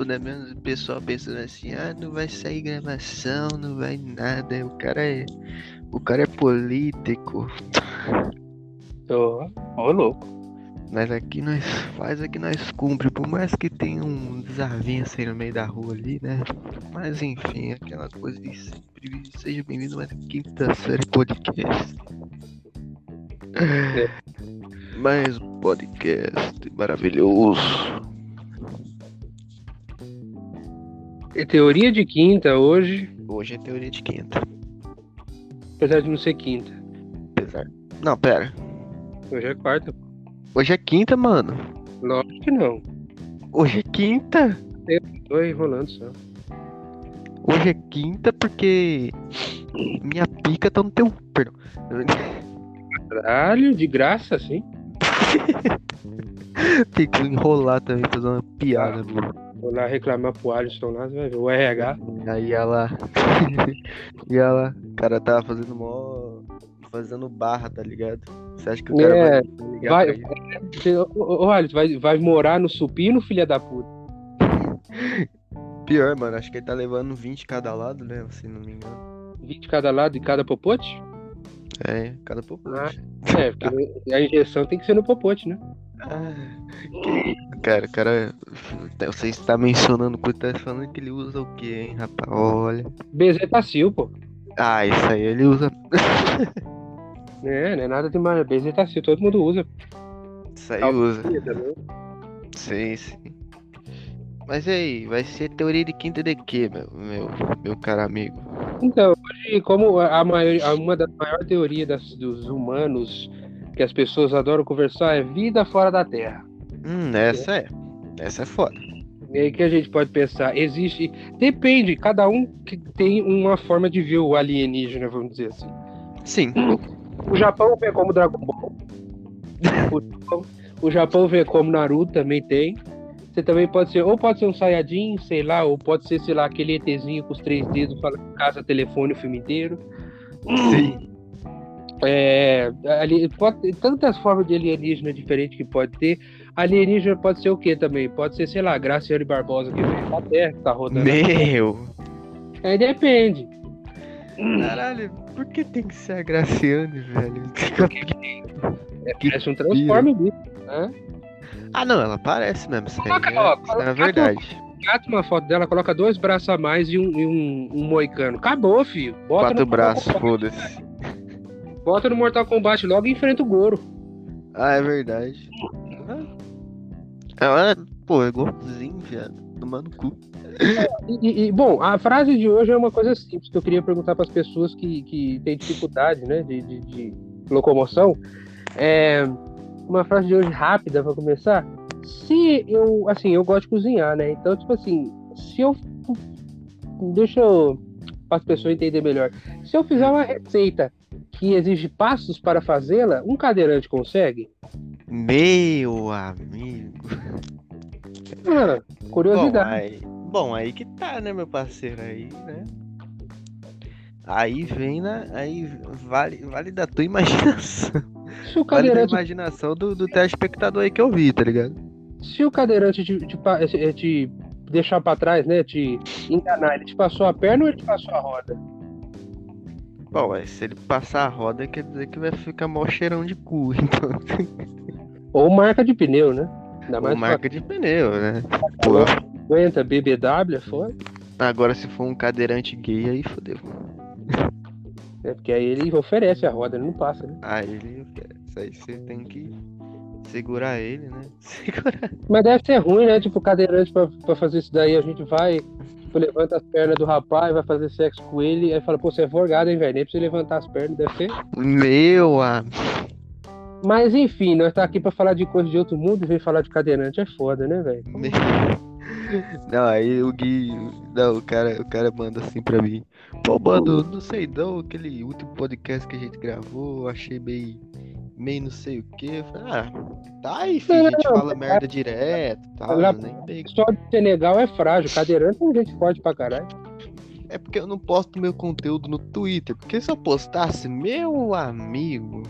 grupo, né? Mesmo o pessoal pensando assim, ah, não vai sair gravação, não vai nada. O cara é. O cara é político. Ô, ô louco. Mas aqui nós faz, aqui nós cumpre, por mais que tenha um desavença aí no meio da rua ali, né? Mas enfim, aquela coisa de sempre. Seja bem-vindo mais quinta série podcast. Mais um podcast maravilhoso. É teoria de quinta hoje, Hoje é teoria de quinta. apesar de não ser quinta. Apesar. Não, pera. Hoje é quarta. Hoje é quinta, mano. Lógico que não. Hoje é quinta. Tô enrolando só. Hoje é quinta porque minha pica tá no teu. Perdão. Caralho, de graça, assim. Tem que enrolar também, fazer uma piada, mano. Vou lá reclamar pro Alisson lá, você vai ver. O RH. Aí ela. e ela. O cara tava fazendo mó. Fazendo barra, tá ligado? Você acha que o cara É, vai ligar vai- Ô, ô, Alisson, vai, vai morar no supino, filha da puta? Pior, mano. Acho que ele tá levando 20 cada lado, né? Se não me engano. 20 de cada lado e cada popote? É, cada pouco. Ah. É, porque a injeção tem que ser no popote, né? Ah, Cara, o cara. Você está mencionando coisa, tá falando que ele usa o quê, hein, rapaz? Olha. Bezetacil, pô. Ah, isso aí ele usa. É, não é nada demais. Bezetacil, todo mundo usa. Isso aí usa. Sim, sim. Mas e aí, vai ser teoria de quinta de quê, meu, meu, meu caro amigo? Então, hoje, como a maior, uma das maiores teorias das- dos humanos que as pessoas adoram conversar é vida fora da Terra. Hum, essa é. Essa é foda. E aí que a gente pode pensar, existe. Depende, cada um que tem uma forma de ver o alienígena, vamos dizer assim. Sim. O Japão vê como Dragon Ball. O Japão, o Japão vê como Naruto também tem. Você também pode ser, ou pode ser um Saiyajin, sei lá, ou pode ser, sei lá, aquele ETzinho com os três dedos falando casa, telefone o filme inteiro. Sim. É, ali, pode tantas formas de alienígena diferentes que pode ter. Alienígena pode ser o que também? Pode ser, sei lá, Graciane Barbosa que veio da Terra, que tá rodando. Meu! Aí depende. Caralho, por que tem que ser a Graciane, velho? É, Que parece um transforme. Né? Ah, não, ela parece mesmo. Isso aí Coloca, é, ó, é a coloca- verdade. Cata uma foto dela, coloca dois braços a mais e um, e um, um moicano. Acabou, filho. Bota Quatro braços, foda-se. Bota no Mortal Kombat logo e enfrenta o Goro. Ah, é verdade. Ela, pô, é igualzinho, viado. Tomando cu. E, e- e, bom, a frase de hoje é uma coisa simples que eu queria perguntar para as pessoas que, que têm dificuldade né, de, de- de locomoção. É uma frase de hoje rápida para começar. Se eu, assim, eu gosto de cozinhar, né? Então, tipo assim, se eu. Deixa eu. Para as pessoas entenderem melhor. Se eu fizer uma receita que exige passos para fazê-la, um cadeirante consegue? Meu amigo. Bom curiosidade. aí, bom, aí que tá, né, meu parceiro? Aí, né? Aí vem na. Aí vale, vale da tua imaginação. se o Vale da cadeirante imaginação do, do telespectador aí que eu vi, tá ligado? se o cadeirante te, te, eh, te deixar pra trás, né? Te enganar, ele te passou a perna ou ele te passou a roda? Bom, aí, se ele passar a roda, quer dizer que vai ficar mó cheirão de cu, então. Ou marca de pneu, né? Ainda mais Ou marca de pneu, né? Pô, 50 BBW, foda. agora se for um cadeirante gay, aí fodeu. É porque aí ele oferece a roda, ele não passa, né? Aí ele. Isso aí você tem que segurar ele, né? Segurar. Mas deve ser ruim, né? Tipo, cadeirante pra, pra fazer isso daí, a gente vai, tipo, levanta as pernas do rapaz, vai fazer sexo com ele, aí fala, pô, você é forgado, hein, velho? Nem pra você levantar as pernas, deve ser. Meu amigo. Mas enfim, nós tá aqui pra falar de coisa de outro mundo e vem falar de cadeirante, é foda, né, velho? Não, aí o Gui. Não, o cara, o cara manda assim pra mim. Pô, mano, não sei não, aquele último podcast que a gente gravou, eu achei meio. Meio não sei o que. Eu ah, tá aí, filho, a gente Não, fala merda direto eu nem pego. Só de Senegal é frágil, cadeirante é gente forte pra caralho. É porque eu não posto meu conteúdo no Twitter, porque se eu postasse, meu amigo.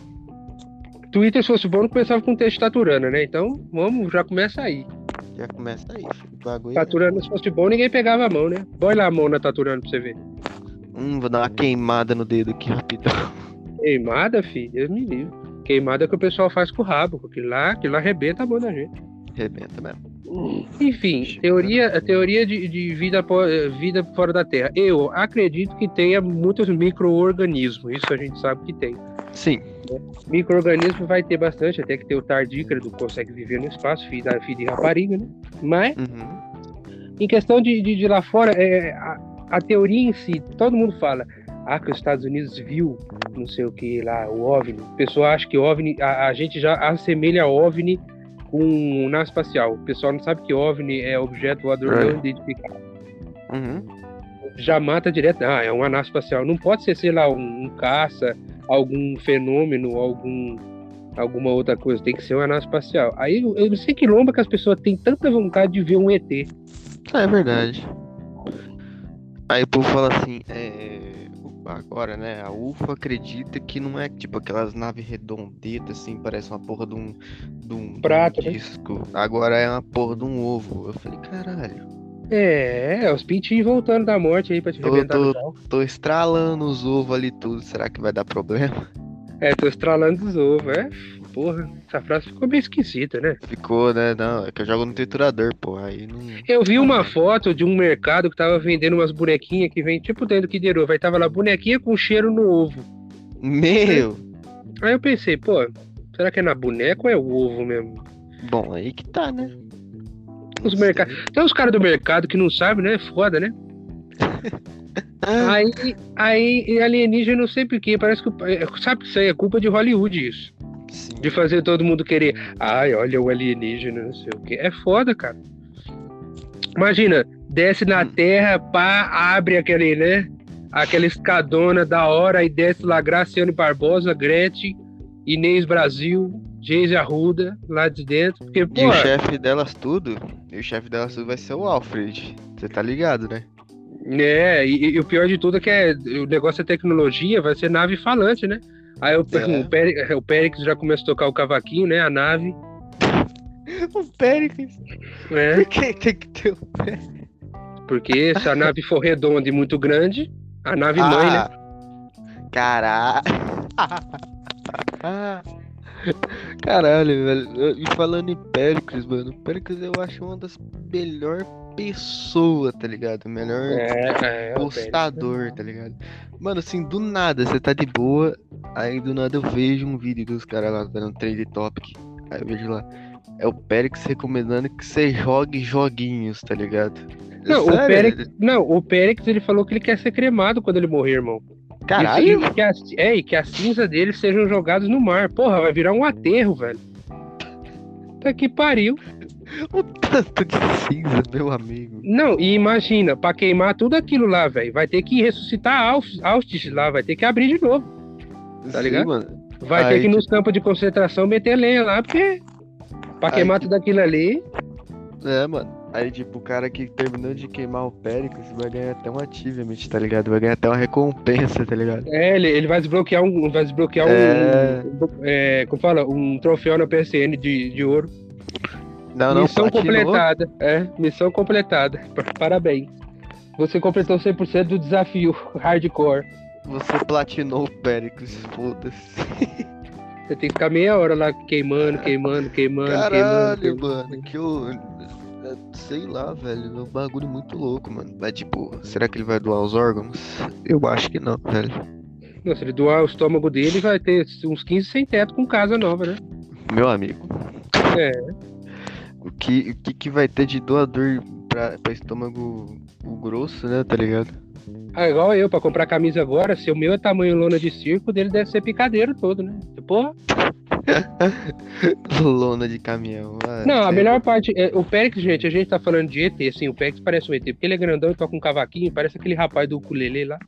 Twitter, se fosse bom, não começava com texto taturana, né? Então, vamos, já começa aí. Já começa aí, filho. Bagulho. é- Taturano, se fosse bom, ninguém pegava a mão, né? Põe lá a mão na Taturano pra você ver. Hum, vou dar uma queimada no dedo aqui rapidão. Queimada, filho, Deus me livre. Queimada que o pessoal faz com o rabo. Aquilo lá, aquilo lá arrebenta a mão da gente. Rebenta mesmo. Enfim, teoria, a teoria de, de vida, eh, vida fora da Terra. Eu acredito que tenha muitos micro-organismos. Isso a gente sabe que tem. Sim. Micro-organismo vai ter bastante, até que tem o tardígrado, consegue viver no espaço, filho, da, filho de rapariga, né? Mas, Uhum. em questão de, de, de lá fora, é, a, a teoria em si, todo mundo fala, ah, que os Estados Unidos viu, não sei o que lá, o OVNI. O pessoal acha que OVNI, a, a gente já assemelha OVNI com nave espacial. O pessoal não sabe que OVNI é objeto voador É. não identificado. Uhum. Já mata direto, ah, é uma nave espacial. Não pode ser, sei lá, um, um caça, algum fenômeno, algum alguma outra coisa. Tem que ser uma nave espacial. Aí eu eu não sei que lomba que as pessoas têm tanta vontade de ver um ET. É verdade. Aí o povo fala assim, é. Agora, né? A UFA acredita que não é tipo aquelas naves redondetas, assim, parece uma porra de um. De um, Prato, de um né? disco. Agora é uma porra de um ovo. Eu falei, caralho. É, é os pintinhos voltando da morte aí pra te Tô- arrebentar tô- pau. Tô estralando os ovos ali tudo. Será que vai dar problema? É, tô estralando os ovos, é. Porra, essa frase ficou meio esquisita, né? Ficou, né? Não, é que eu jogo no triturador, pô. Aí não. Eu vi uma foto de um mercado que tava vendendo umas bonequinhas que vem tipo dentro do Kinder Ovo. Aí tava lá bonequinha com cheiro no ovo. Meu! Aí eu pensei, pô, será que é na boneca ou é o ovo mesmo? Bom, aí que tá, né? Os mercados. Tem uns caras do mercado que não sabem, né? Foda, né? Ah, Aí, aí alienígena, não sei porquê, parece que. é, Sabe que isso aí é culpa de Hollywood, isso. Sim. De fazer todo mundo querer. Ai, olha o alienígena, não sei o quê. É foda, cara. Imagina, desce na Hum. terra, pá, abre aquele, né? Aquela escadona da hora e desce lá Graciano Barbosa, Gretchen, Inês Brasil, Geise Arruda, lá de dentro. Porque, E o chefe delas tudo, e o chefe delas tudo vai ser o Alfred. Você tá ligado, né? É, e, e o pior de tudo é que é, o negócio é tecnologia, vai ser nave falante, né? Aí o, É. o, Périx, o Périx já começa a tocar o cavaquinho, né? A nave. O Péricles. Né? Por que tem que ter o Péricles? Porque se a nave for redonda e muito grande, a nave mãe, né? Caralho. Caralho, velho. E falando em Péricles, mano. Péricles eu acho uma das melhores pessoas, tá ligado? Melhor É, é, o postador, tá ligado? Mano, assim, do nada, você tá de boa, aí do nada eu vejo um vídeo dos caras lá dando trade topic. Aí eu vejo lá. É o Périx recomendando que você jogue joguinhos, tá ligado? Não, o Sério? Périx, não, o Périx ele falou que ele quer ser cremado quando ele morrer, irmão. Caralho! E, que as, é, e que as cinzas dele sejam jogadas no mar. Porra, vai virar um aterro, velho. Tá que pariu. O tanto de cinza, meu amigo. Não, e imagina, pra queimar tudo aquilo lá, velho, vai ter que ressuscitar Aus- Auschwitz lá, vai ter que abrir de novo. Tá Sim, ligado? mano. Vai Aí, ter que ir nos campos de concentração meter lenha lá, porque pra queimar que- tudo aquilo ali. É, mano. Aí, tipo, o cara que terminou de queimar o Péricles vai ganhar até um achievement, tá ligado? Vai ganhar até uma recompensa, tá ligado? É, ele, ele vai desbloquear um. Vai desbloquear É. um. É, como fala? Um troféu na PSN de, de ouro. Não, não, missão platinou. completada. É, missão completada. Pa- Parabéns. Você completou 100% do desafio hardcore. Você platinou o Péricles, foda-se. Você tem que ficar meia hora lá queimando, queimando, queimando, Caralho, queimando. mano, que eu. é, Sei lá, velho, é um bagulho muito louco, mano. Mas, tipo, será que ele vai doar os órgãos? Eu acho que não, velho. Não, se ele doar o estômago dele, vai ter uns 15 sem teto com casa nova, né? Meu amigo. É. O que, o que, que vai ter de doador pra, pra estômago o grosso, né, tá ligado? Ah, igual eu, pra comprar camisa agora, se o meu é tamanho lona de circo, dele deve ser picadeiro todo, né? Porra. Lona de caminhão. ah, Não, a melhor parte. É, o Périx, gente, a gente tá falando de ET, assim, o Périx parece um ET, porque ele é grandão e toca um cavaquinho, parece aquele rapaz do ukulele lá.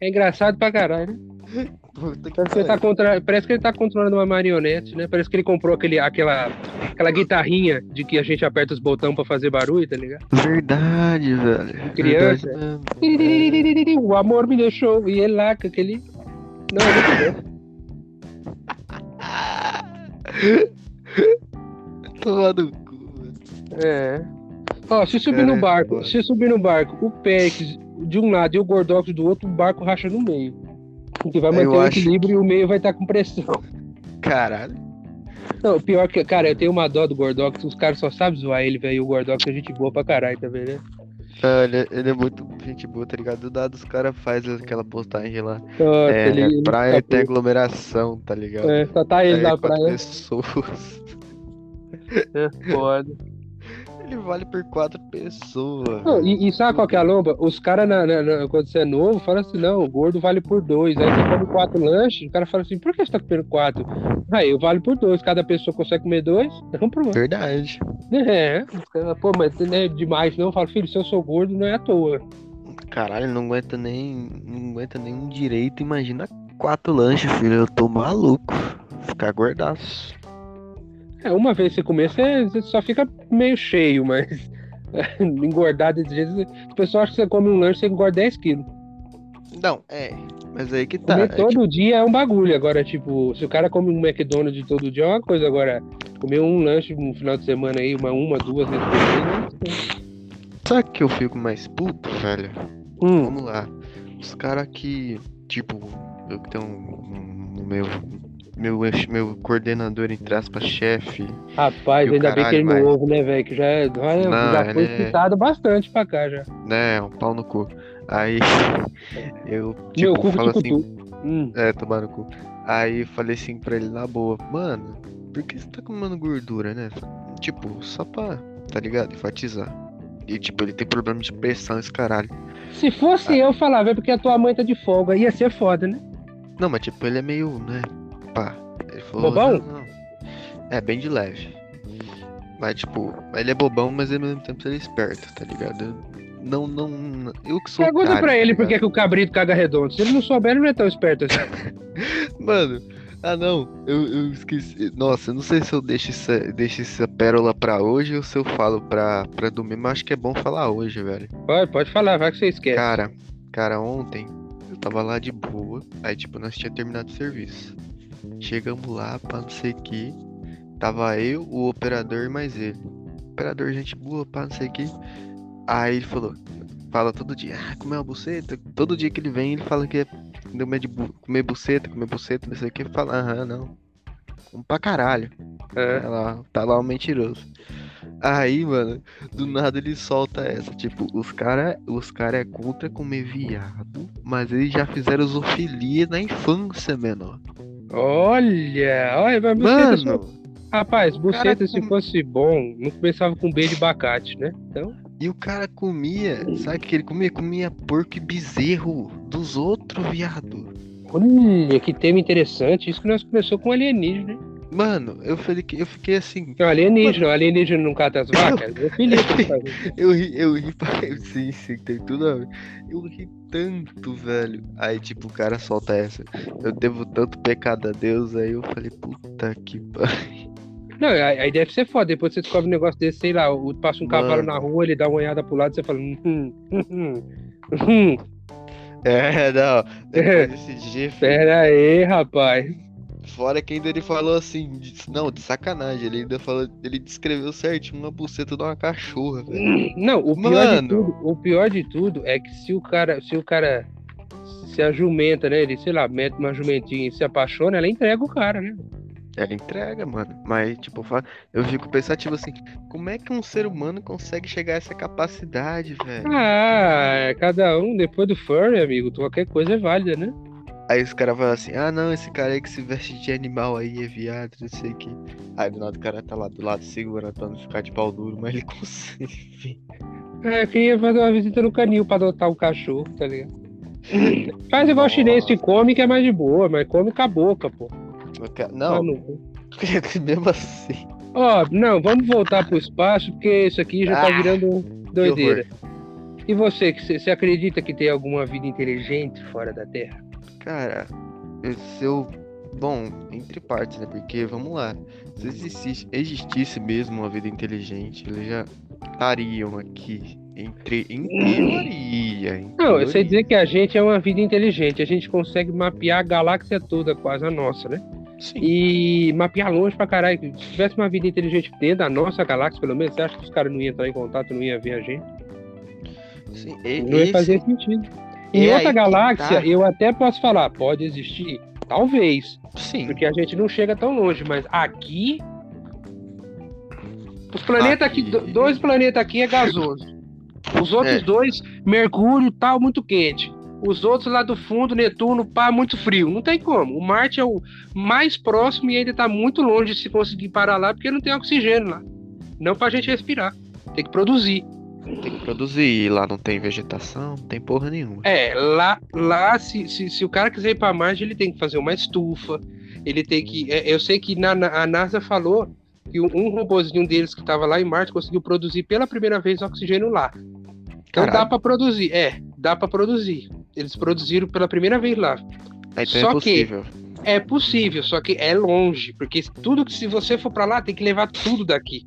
É engraçado pra caralho, né? Puta que Parece que, ele tá contra... Parece que ele tá controlando uma marionete, né? Parece que ele comprou aquele, aquela, aquela guitarrinha de que a gente aperta os botões pra fazer barulho, tá ligado? Verdade, velho. Criança. Verdade O amor me deixou. E ele lá com aquele. Não, é muito bom. Toma no cu, velho. É. Ó, se subir no barco, foda. se subir no barco, o Périx de um lado e o Gordox do outro, o barco racha no meio. Porque vai Eu manter o acho- equilíbrio e o meio vai estar com pressão. Caralho. Não, pior que, cara, eu tenho uma dó do Gordox, os caras só sabem zoar ele, velho. O Gordox é gente boa pra caralho, tá vendo? né? Olha, ele é muito gente boa, tá ligado? Do nada os caras fazem aquela postagem lá. Nossa, É, ele- ele praia tá tem aglomeração, tá ligado? É, só tá ele Aí na praia. pessoas. É, foda. Ele vale por quatro pessoas. Não, e, e sabe qual que é a lomba? Os caras, quando você é novo, falam assim, não, o gordo vale por dois. Aí você come quatro lanches, o cara fala assim, por que você tá comendo quatro? Aí eu vale por dois, cada pessoa consegue comer dois, então pronto. Verdade. É, pô, mas não é demais não. Eu falo, filho, se eu sou gordo, não é à toa. Caralho, não aguenta nem. Não aguenta nenhum direito. Imagina quatro lanches, filho. Eu tô maluco. Ficar gordaço. É, uma vez você comer, você, você só fica meio cheio, mas engordar desse jeito, o pessoal acha que você come um lanche, você engorda 10 quilos. Não, é. Mas aí que tá. Comer é todo dia é um bagulho. Agora, tipo, se o cara come um McDonald's todo dia é uma coisa. Agora, comer um lanche no final de semana aí, uma, uma duas vezes por dia. sabe que eu fico mais puto, velho? Hum, Vamos lá. Os caras que. Tipo, eu que tenho um, um- meu. Meu, meu coordenador, entre aspas, chefe. rapaz, ainda bem que caralho, ele vai. não ouve, né, velho? Que já, é- já, Não, já foi ele é- citado bastante pra cá já. né? Um pau no cu. Aí. Eu, Meu tipo, cu falo assim. Hum. É, tomar no cu. Aí eu falei assim pra ele na boa, mano, por que você tá comendo gordura, né? Tipo, só pra, tá ligado? Enfatizar. E tipo, ele tem problema de pressão, esse caralho. Se fosse eu, falava, é porque a tua mãe tá de folga. Ia ser foda, né? Não, mas tipo, ele é meio, né? Pá. Ele falou, Bobão? "Não, não." É, bem de leve. Mas tipo, ele é bobão, mas ao mesmo tempo ele é esperto, tá ligado? Não, não. Eu que sou. Pergunta otário, pra tá ele por ligado? que que o cabrito caga redondo. Se ele não souber, ele não é tão esperto assim. Mano, ah não, eu, eu esqueci. Nossa, eu não sei se eu deixo essa, deixo essa pérola pra hoje ou se eu falo pra, pra domingo, mas acho que é bom falar hoje, velho. Pode, pode falar, vai que você esquece. Cara, cara, ontem eu tava lá de boa, aí tipo, nós tinha terminado o serviço. Chegamos lá, pá, não sei o que. Tava eu, o operador e mais ele. Operador, gente boa, pá, não sei o que. Aí ele falou, fala todo dia, ah, comer uma buceta. Todo dia que ele vem, ele fala que é comer, de bu- comer buceta, comer buceta, não sei o que. Fala, aham, não. Como pra caralho. É. Tá lá, tá lá o mentiroso. Aí, mano, do nada ele solta essa. Tipo, os cara, os cara é contra comer viado, mas eles já fizeram zoofilia na infância, menor. Olha, olha, mas buceta só- Mano, Rapaz, buceta, se com- fosse bom, não começava com beijo de abacate, né? Então, e o cara comia, sabe o que ele comia? Comia porco e bezerro dos outros, viado. olha que tema interessante. Isso que nós começou com alienígena, né? Mano, eu falei que eu fiquei assim, Não, alienígena, alienígena não cata as vacas? Eu filho eu ri, eu ri, pra- sim, sim, tem tudo a ver. Eu ri tanto, velho. Aí, tipo, o cara solta essa. Eu devo tanto pecado a Deus, aí eu falei, puta que pariu. Não, aí deve ser foda. Depois você descobre um negócio desse, sei lá, o- passa um cavalo Mano. na rua, ele dá uma olhada pro lado você fala. Hum, hum, hum, hum. É, não. Depois desse dia, Pera aí, rapaz. Fora que ainda ele falou assim, não, de sacanagem. Ele ainda falou, ele descreveu certinho uma buceta de uma cachorra, velho. Não, o pior Mano. de tudo, o pior de tudo é que se o cara, se o cara se a jumenta, né, ele, sei lá, mete uma jumentinha e se apaixona, ela entrega o cara, né? Ela entrega, mano. Mas, tipo, eu fico pensativo assim, como é que um ser humano consegue chegar a essa capacidade, velho? Ah, cada um, depois do furry, amigo, qualquer coisa é válida, né? Aí os caras falam assim, ah não, esse cara aí que se veste de animal aí é viado, não sei o que. Aí do nada o cara tá lá do lado segurando pra não ficar de pau duro, mas ele consegue. É, eu queria fazer uma visita no canil pra adotar um cachorro, tá ligado? Faz igual chinês que come, que é mais de boa, mas come com a boca, pô. Não, não. mesmo assim. Ó, não, vamos voltar pro espaço, porque isso aqui já tá Ah, virando doideira. E você você acredita que tem alguma vida inteligente fora da Terra? Cara, eu- se eu. Bom, entre partes, né? Porque, vamos lá. Se existisse, existisse mesmo uma vida inteligente, eles já estariam aqui. Entre, em teoria. em Não, eu sei teoria. dizer que a gente é uma vida inteligente, a gente consegue mapear a galáxia toda, quase a nossa, né? Sim. e mapear longe pra caralho. Se tivesse uma vida inteligente dentro da nossa galáxia, pelo menos, você acha que os caras não iam entrar em contato, não iam ver a gente? Sim, e- Não ia esse- fazer sentido. Em é outra galáxia, tá. eu até posso falar, pode existir? Talvez. Sim. Porque a gente não chega tão longe, mas aqui. Os planetas aqui, Aqui. do- dois planetas aqui é gasoso. Os outros É. dois, Mercúrio tal, muito quente. Os outros lá do fundo, Netuno, pá, muito frio. Não tem como. O Marte é o mais próximo e ainda tá muito longe de se conseguir parar lá, porque não tem oxigênio lá. Não pra gente respirar. Tem que produzir. Tem que produzir. Lá não tem vegetação, não tem porra nenhuma. É, lá, lá se, se, se o cara quiser ir pra Marte, ele tem que fazer uma estufa. Ele tem que. é, eu sei que na, na- a NASA falou que um, um robôzinho deles que tava lá em Marte conseguiu produzir pela primeira vez oxigênio lá. Então dá Caralho. pra produzir. É, dá pra produzir. Eles produziram pela primeira vez lá. Aí, então só é que- possível. É possível, só que é longe, porque tudo que se você for pra lá, tem que levar tudo daqui.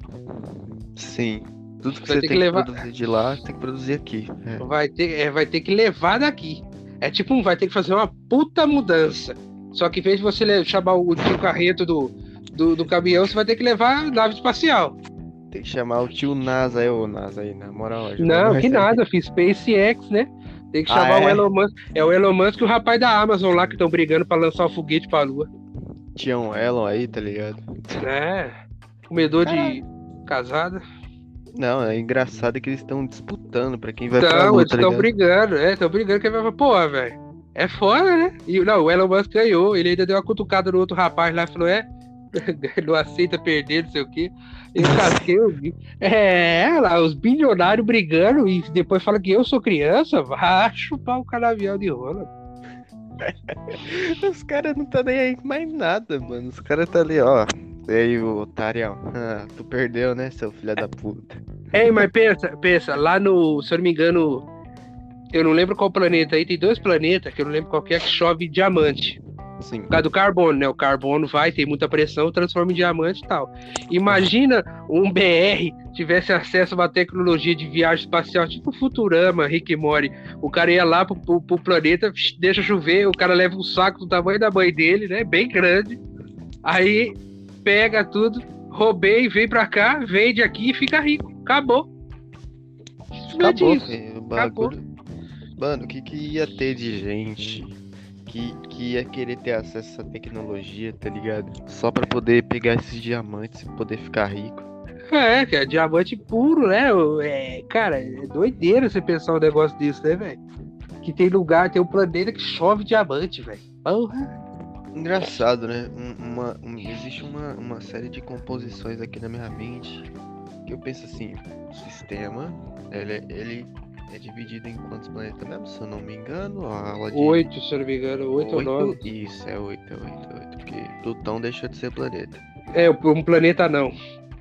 Sim. Tudo que Vai você tem que que, levar- produzir de lá, tem que produzir aqui. É. Vai ter, é, vai ter que levar daqui. É tipo, um- vai ter que fazer uma puta mudança. Só que em vez de você chamar o tio carreto do, do, do caminhão, você vai ter que levar a nave espacial. Tem que chamar o tio NASA aí, ô NASA aí, na moral. Não, que nada, fiz SpaceX, né? Tem que Ah, chamar o é? Elon Musk. É o Elon Musk e o rapaz da Amazon lá que estão brigando pra lançar o foguete pra lua. Tinha um Elon aí, tá ligado? É. Comedor de casada. Não, é engraçado que eles estão disputando pra quem vai pra Então, lua, eles tá estão brigando, é, estão brigando que vai falar, pô, velho. É foda, né? E não, o Elon Musk ganhou, ele ainda deu uma cutucada no outro rapaz lá e falou, é, não aceita perder, não sei o quê. Eu casquei o bico. É, lá, os bilionários brigando e depois fala que eu sou criança, vai chupar o canavial de rola. Os caras não tá nem aí com mais nada, mano. Os caras tá ali, ó. E aí, o otário, ah, tu perdeu, né, seu filho da puta? Ei, mas pensa, pensa, lá no, se eu não me engano, eu não lembro qual planeta aí, tem dois planetas que eu não lembro qual que é que chove diamante. Sim. Por causa do carbono, né? O carbono vai, tem muita pressão, transforma em diamante e tal. Imagina um BR tivesse acesso a uma tecnologia de viagem espacial, tipo Futurama, Rick Morty. O cara ia lá pro, pro- pro planeta, deixa chover, o cara leva um saco do tamanho da mãe dele, né? Bem grande. Aí pega tudo, roubei, vem pra cá, vende aqui e fica rico. Acabou. Acabou, filho, bagulho. Mano, o que, que ia ter de gente que, que ia querer ter acesso a essa tecnologia, tá ligado? Só pra poder pegar esses diamantes e poder ficar rico. É, que é diamante puro, né? É, cara, é doideira você pensar um negócio desse, né, velho? Que tem lugar, tem um planeta que chove diamante, velho. Porra. Engraçado, né? Um- uma, um- existe uma, uma série de composições aqui na minha mente que eu penso assim, o sistema, ele, é- ele é dividido em quantos planetas mesmo? Se eu não me engano, a aula de Oito, se eu não me engano, oito ou nove. oito- Isso, é oito, é oito, é oito, porque Plutão deixou de ser planeta. É, um planeta não.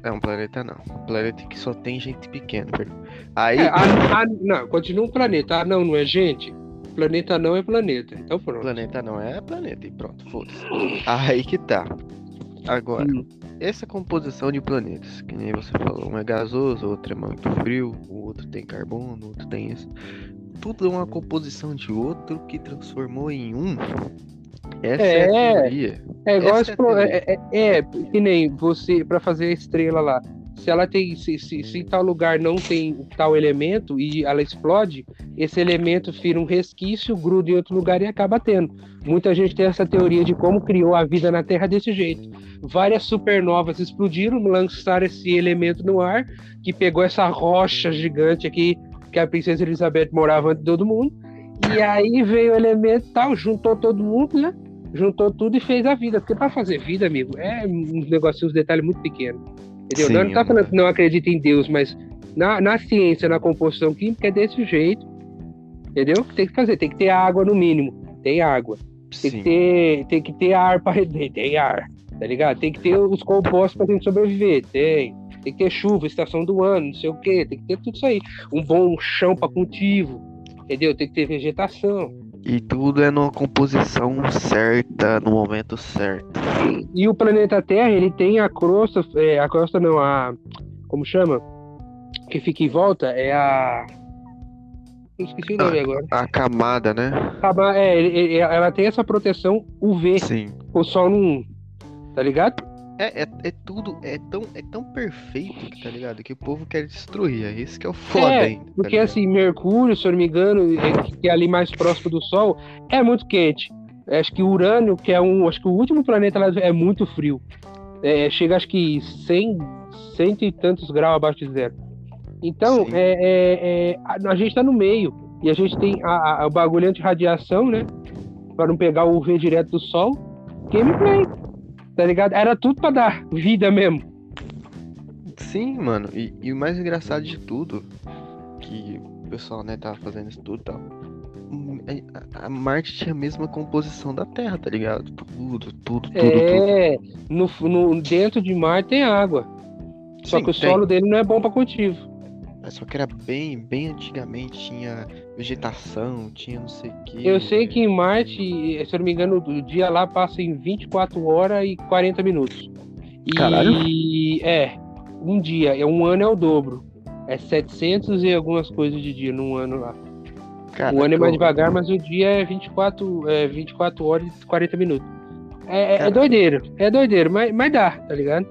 É um planeta não. Um planeta que só tem gente pequena, perdão. Aí, É, ah, ah, não, continua um planeta. Ah, não, não é gente? Planeta não é planeta. Então pronto. planeta não é planeta e pronto, foda-se. Aí que tá. Agora, Hum. essa composição de planetas, que nem você falou, um é gasoso, outro é muito frio, o outro tem carbono, o outro tem isso. Tudo é uma composição de outro que transformou em um. Essa é, É. a teoria. É igual é é, é, é, que nem você, pra fazer a estrela lá. Se ela tem. Se, se, se em tal lugar não tem tal elemento e ela explode, esse elemento vira um resquício, gruda em outro lugar e acaba tendo. Muita gente tem essa teoria de como criou a vida na Terra desse jeito. Várias supernovas explodiram, lançaram esse elemento no ar, que pegou essa rocha gigante aqui, que a princesa Elizabeth morava antes de todo mundo. E aí veio o elemento tal, juntou todo mundo, né? juntou tudo e fez a vida. Porque para fazer vida, amigo, é uns negocinhos, uns detalhes muito pequenos. Entendeu? Sim, não, é falando que não acredita em Deus, mas na, na ciência, na composição química, é desse jeito. Entendeu? Tem que fazer, tem que ter água no mínimo. Tem água. Tem que Sim. ter, tem que ter ar para tem ar, tá ligado? Tem que ter os compostos pra gente sobreviver, tem. Tem que ter chuva, estação do ano, não sei o quê, tem que ter tudo isso aí. Um bom chão para cultivo, entendeu? Tem que ter vegetação. E tudo é numa composição certa, no momento certo. E o planeta Terra, ele tem a crosta, é, a crosta não, a. Como chama? Que fica em volta é a. Esqueci o nome agora. A camada, né? É, ela tem essa proteção UV, Sim. o sol não, tá ligado? É, é, é tudo, é tão, é tão perfeito, tá ligado? Que o povo quer destruir. É isso que é o foda É, ainda. tá Porque ligado? assim, Mercúrio, se eu não me engano, é, que é ali mais próximo do Sol, é muito quente. Acho que Urânio, que é um. Acho que o último planeta lá é muito frio. É, chega acho que 100, cento e tantos graus abaixo de zero. Então, é, é- é, a, gente tá no meio. E a gente tem a, a- o bagulho anti-radiação, né? Pra não pegar o UV direto do Sol. Gameplay. Tá ligado? Era tudo pra dar vida mesmo. Sim, mano. E, e o mais engraçado de tudo, que o pessoal, né, tava fazendo isso tudo e tal. hum, A, Marte tinha a mesma composição da Terra, tá ligado? Tudo, tudo, tudo, tudo. É, no, no- dentro de Marte tem água. Só Sim, que o tem. solo dele não é bom pra cultivo. É Só que era bem, bem antigamente, tinha vegetação, tinha não sei o que. Eu sei que em Marte, se eu não me engano, o dia lá passa em 24 horas e 40 minutos. E Caralho. é, um dia, é um ano é o dobro. É 700 e algumas coisas de dia num ano lá. o ano é mais devagar, mas o dia é 24, é 24 horas e 40 minutos. É, é- é Cara. doideiro, é doideiro, mas, mas dá, tá ligado?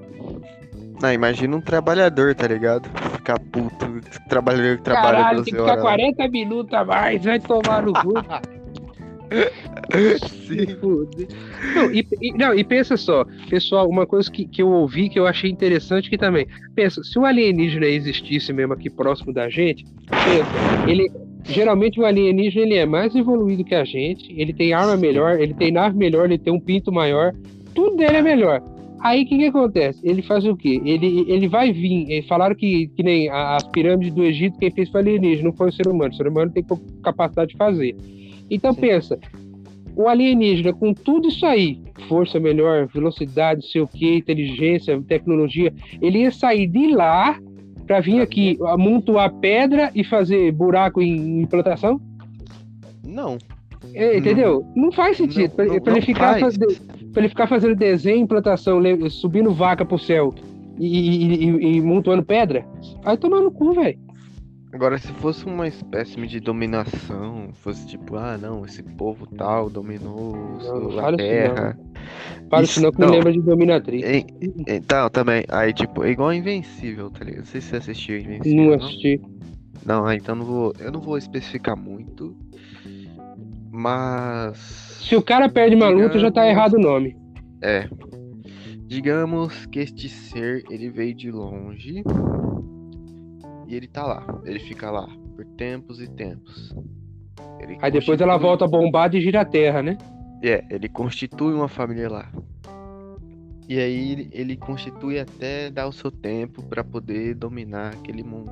Não, imagina um trabalhador, tá ligado? Ficar puto, trabalhador que trabalha Caralho, 12 tem que ficar horas. 40 minutos a mais, vai tomar no cu. Não e, e- não, e pensa só, pessoal, uma coisa que, que eu ouvi que eu achei interessante que também. Pensa, se o alienígena existisse mesmo aqui próximo da gente, pensa, ele. Geralmente o alienígena ele é mais evoluído que a gente, ele tem arma melhor, ele tem nave melhor, ele tem um pinto maior, tudo dele é melhor. Aí o que, que acontece? Ele faz o quê? Ele, ele vai vir. eh, Falaram que, que nem as pirâmides do Egito, quem fez foi alienígena, não foi o ser humano. O ser humano tem capacidade de fazer. Então Sim. pensa, o alienígena com tudo isso aí, força melhor, velocidade, sei o que, inteligência, tecnologia, ele ia sair de lá pra vir aqui amontoar pedra e fazer buraco em em plantação? Não. É, entendeu? Não faz sentido. Não, Pra- não- pra ele ficar faz. faze- pra ele ficar fazendo desenho plantação, subindo vaca pro céu e, e, e- montando pedra, vai tomar no cu, velho. Agora, se fosse uma espécime de dominação, fosse tipo, ah, não, esse povo tal dominou Não, a terra. Fala Isso- não que me não. lembra de Dominatrix. E- Então, também, aí, tipo, é igual Invencível, tá ligado? Não sei se você assistiu Invencível. Não Não, assisti. não então não vou, eu não vou especificar muito, mas... Se o cara perde uma luta, já tá errado o nome. É. Digamos que este ser, ele veio de longe e ele tá lá. Ele fica lá por tempos e tempos. Ele Aí depois ela volta bombada e gira a terra, né? É, ele constitui uma família lá. E aí ele, constitui até dar o seu tempo pra poder dominar aquele mundo.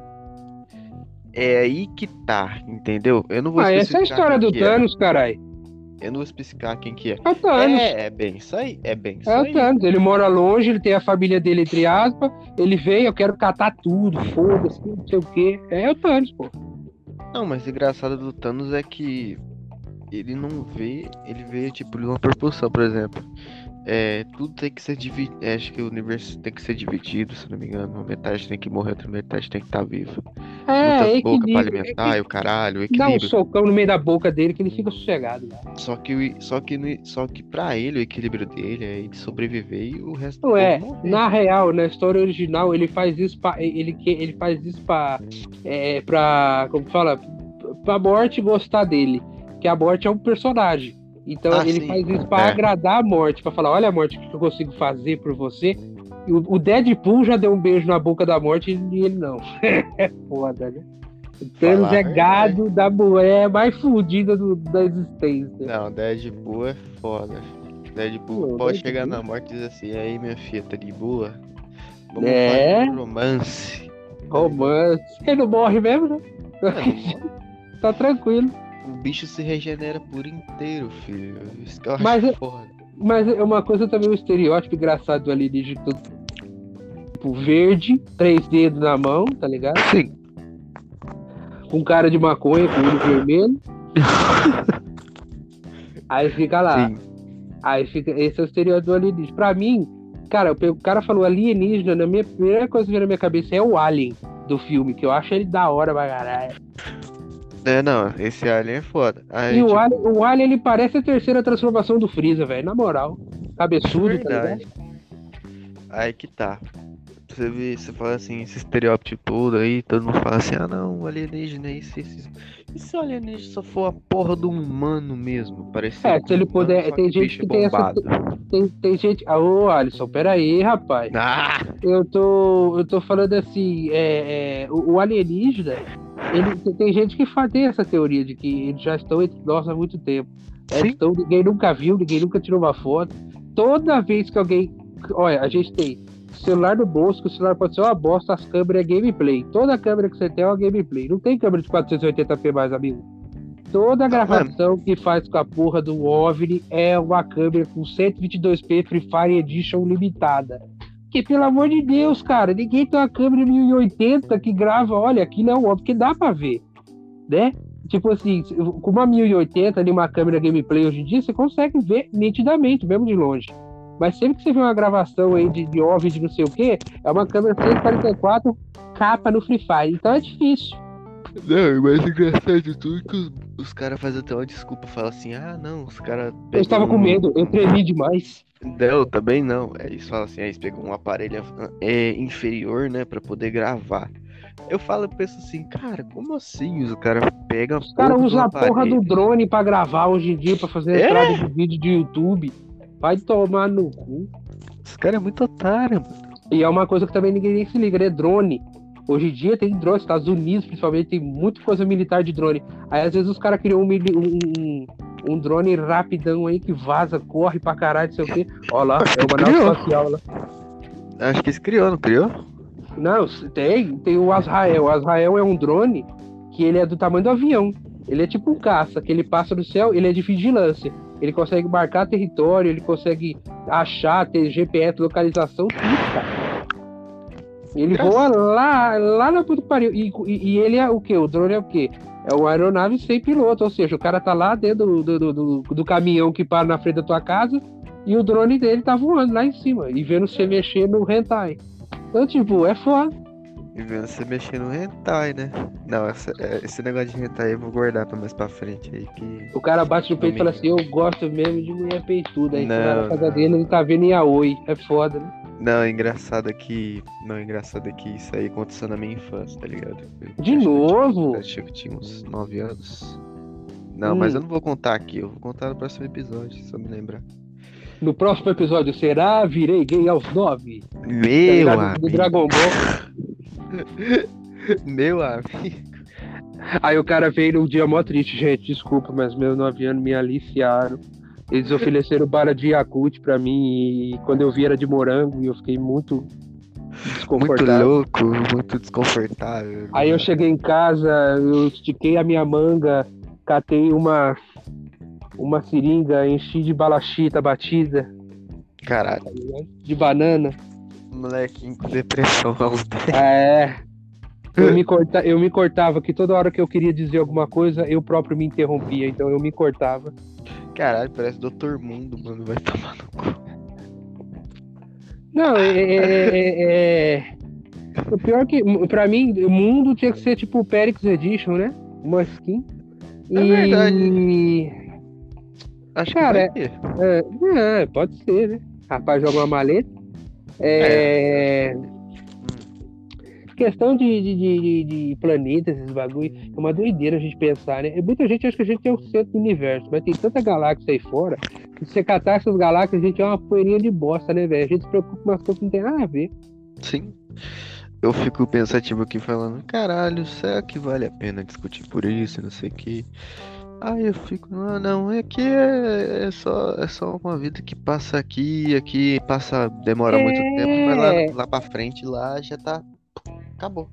É aí que tá, entendeu? Eu não vou Ah, essa é a história do é. Thanos, caralho. Eu não vou especificar quem que é. É o Thanos. É, é bem isso aí, é bem isso É aí. o Thanos. Ele mora longe, ele tem a família dele, entre aspas. Ele veio, eu quero catar tudo, foda-se, não sei o quê. É o Thanos, pô. Não, mas o engraçado do Thanos é que ele não vê, ele vê tipo de uma proporção, por exemplo. É, tudo tem que ser dividido. Acho que o universo tem que ser dividido, se não me engano. Uma metade tem que morrer, outra metade tem que estar viva. É, Muitas bocas pra equilíbrio. alimentar, e o caralho, o Dá um equilíbrio. socão no meio da boca dele que ele fica sossegado. né? Só que, só que, só que pra ele, o equilíbrio dele é ele sobreviver e o resto é, morrer. na real, na história original, ele faz isso pra. Ele, que- ele faz isso pra. É, pra. Como fala? Pra morte gostar dele. Que a morte é um personagem. Então Ah, ele sim. faz isso pra É. agradar a morte, pra falar, olha a morte, o que eu consigo fazer por você. E o, o Deadpool já deu um beijo na boca da morte e ele não. É foda, né? O Thanos Falar é gado da mulher mais fudida do- da existência. Não, Deadpool é foda. Deadpool Pô, pode Deadpool- chegar na morte e dizer assim, aí minha filha, tá de boa? Vamos É. fazer um romance. Romance. Ele não morre mesmo, né? Não, Tá tranquilo. O bicho se regenera por inteiro, filho. Isso que eu acho Mas é- foda. Mas é uma coisa também, um estereótipo engraçado do alienígena, todo tipo, verde, três dedos na mão, tá ligado? Sim. Com cara de maconha, com olho vermelho. Aí fica lá. Sim. Aí fica. Esse é o estereótipo do alienígena. Pra mim, cara, o cara falou alienígena, na minha primeira coisa que veio na minha cabeça é o Alien do filme, que eu acho ele da hora pra caralho. É, não, esse alien é foda. Aí, E tipo, o Alien, o Alien, ele parece a terceira transformação do Freeza, velho. Na moral. Cabeçudo, tá verdade. ligado? Aí que tá. Você vê, você fala assim, esse estereótipo todo aí, todo mundo fala assim, ah não, alienígena é isso, isso, isso. E se o alienígena só for a porra do humano mesmo? Parece É, se ele puder. Tem gente que tem essa. Tem, tem gente. Ah, ô Alisson, peraí, rapaz. Ah! Eu tô. Eu tô falando assim, é, é, o, o alienígena, ele tem- gente que fa- tem essa teoria de que eles já estão entre nós há muito tempo. É, Sim. então ninguém nunca viu, ninguém nunca tirou uma foto. Toda vez que alguém. Olha, a gente tem celular no bolso, que o celular pode ser uma bosta, as câmeras é gameplay. Toda câmera que você tem é uma gameplay. Não tem câmera de 480p mais, amigo. Toda gravação que faz com a porra do OVNI é uma câmera com 122p Free Fire Edition limitada. Porque, pelo amor de Deus, cara, ninguém tem uma câmera 1080 que grava, olha, aqui não, ó, porque dá pra ver, né? Tipo assim, com uma 1080 ali, uma câmera gameplay hoje em dia, você consegue ver nitidamente, mesmo de longe. Mas sempre que você vê uma gravação aí de, de OVNI, de não sei o que, é uma câmera 144 capa no Free Fire. Então é difícil. Não, o mais engraçado de tudo é que os, os caras fazem até uma desculpa, falam assim, ah não, os caras. Eu estava com medo, eu tremi demais. Não, também não. É, eles falam assim, aí eles pegam um aparelho é, inferior, né, pra poder gravar. Eu falo, eu penso assim, cara, como assim? Os caras pegam Os caras usam a porra do drone pra gravar hoje em dia, pra fazer É? entrada de vídeo de YouTube. Vai tomar no cu. Os caras é muito otário, mano. E é uma coisa que também ninguém se liga, né? Drone. Hoje em dia tem drone, Estados Unidos principalmente, tem muita coisa militar de drone. Aí às vezes os caras criam um, um, um- drone rapidão aí que vaza, corre pra caralho, não sei o quê. Ó lá, é uma nave espacial lá. Acho que eles criou, não criou? Não, tem, tem o Azrael. O Azrael é um drone que ele é do tamanho do avião. Ele é tipo um caça, que ele passa no céu, ele é de vigilância. Ele consegue marcar território, ele consegue achar, ter GPS, localização, tudo, cara. Ele Graças- voa lá, lá na puta pariu. E, e- e ele é o quê? O drone é o quê? É uma aeronave sem piloto, ou seja, o cara tá lá dentro do, do, do, do caminhão que para na frente da tua casa e o drone dele tá voando lá em cima e vendo você mexer no hentai. Então, tipo, é foda. E vendo você mexer no hentai, né? Não, essa- é, esse negócio de hentai eu vou guardar pra mais pra frente aí, que... O cara bate no peito e fala assim, eu gosto mesmo de mulher peituda. Aí Não, você vai na casa não. dele ele tá vendo Yaoi. É foda, né? Não, engraçado é que... Não, engraçado é que isso aí aconteceu na minha infância, tá ligado? Eu De novo? eu acho que eu tinha uns 9 anos. Não, mas Hum. eu não vou contar aqui, eu vou contar no próximo episódio, se eu me lembrar. No próximo episódio será Virei Gay aos nove. Tá Meu ligado? Do amigo, Dragon Ball. meu amigo. Aí o cara veio num dia mó triste, gente. Desculpa, mas meus nove anos me aliciaram. Eles ofereceram bala de Yakult pra mim e quando eu vi era de morango e eu fiquei muito Muito desconfortável. louco, muito desconfortável. Aí eu cheguei em casa, eu estiquei a minha manga, catei uma uma seringa, enchi de balachita batida, Caralho, de banana. com depressão aos 10. É. Eu me, corta, eu me cortava, que toda hora que eu queria dizer alguma coisa, eu próprio me interrompia, então eu me cortava. Caralho, parece Doutor Mundo, mano, vai tomar no cu. Não, é. é- é- é- O pior que, pra mim, o mundo tinha que ser tipo o Perix Edition, né? Uma skin. É e... verdade. Acho Cara, que. É, é, pode ser, né? Rapaz joga uma maleta. É. Questão de, de, de, de- planetas, esses bagulho, é uma doideira a gente pensar, né? Muita gente acha que a gente é o centro do universo, mas tem tanta galáxia aí fora que se você catar essas galáxias, a gente é uma poeirinha de bosta, né, velho? A gente se preocupa com umas coisas que não tem nada a ver. Sim. Eu fico pensativo aqui falando, caralho, será que vale a pena discutir por isso, não sei o que. Aí eu fico, ah, não, é que é, é só, é só uma vida que passa aqui, aqui passa, demora muito É. tempo, mas lá, lá pra frente, lá já tá, acabou.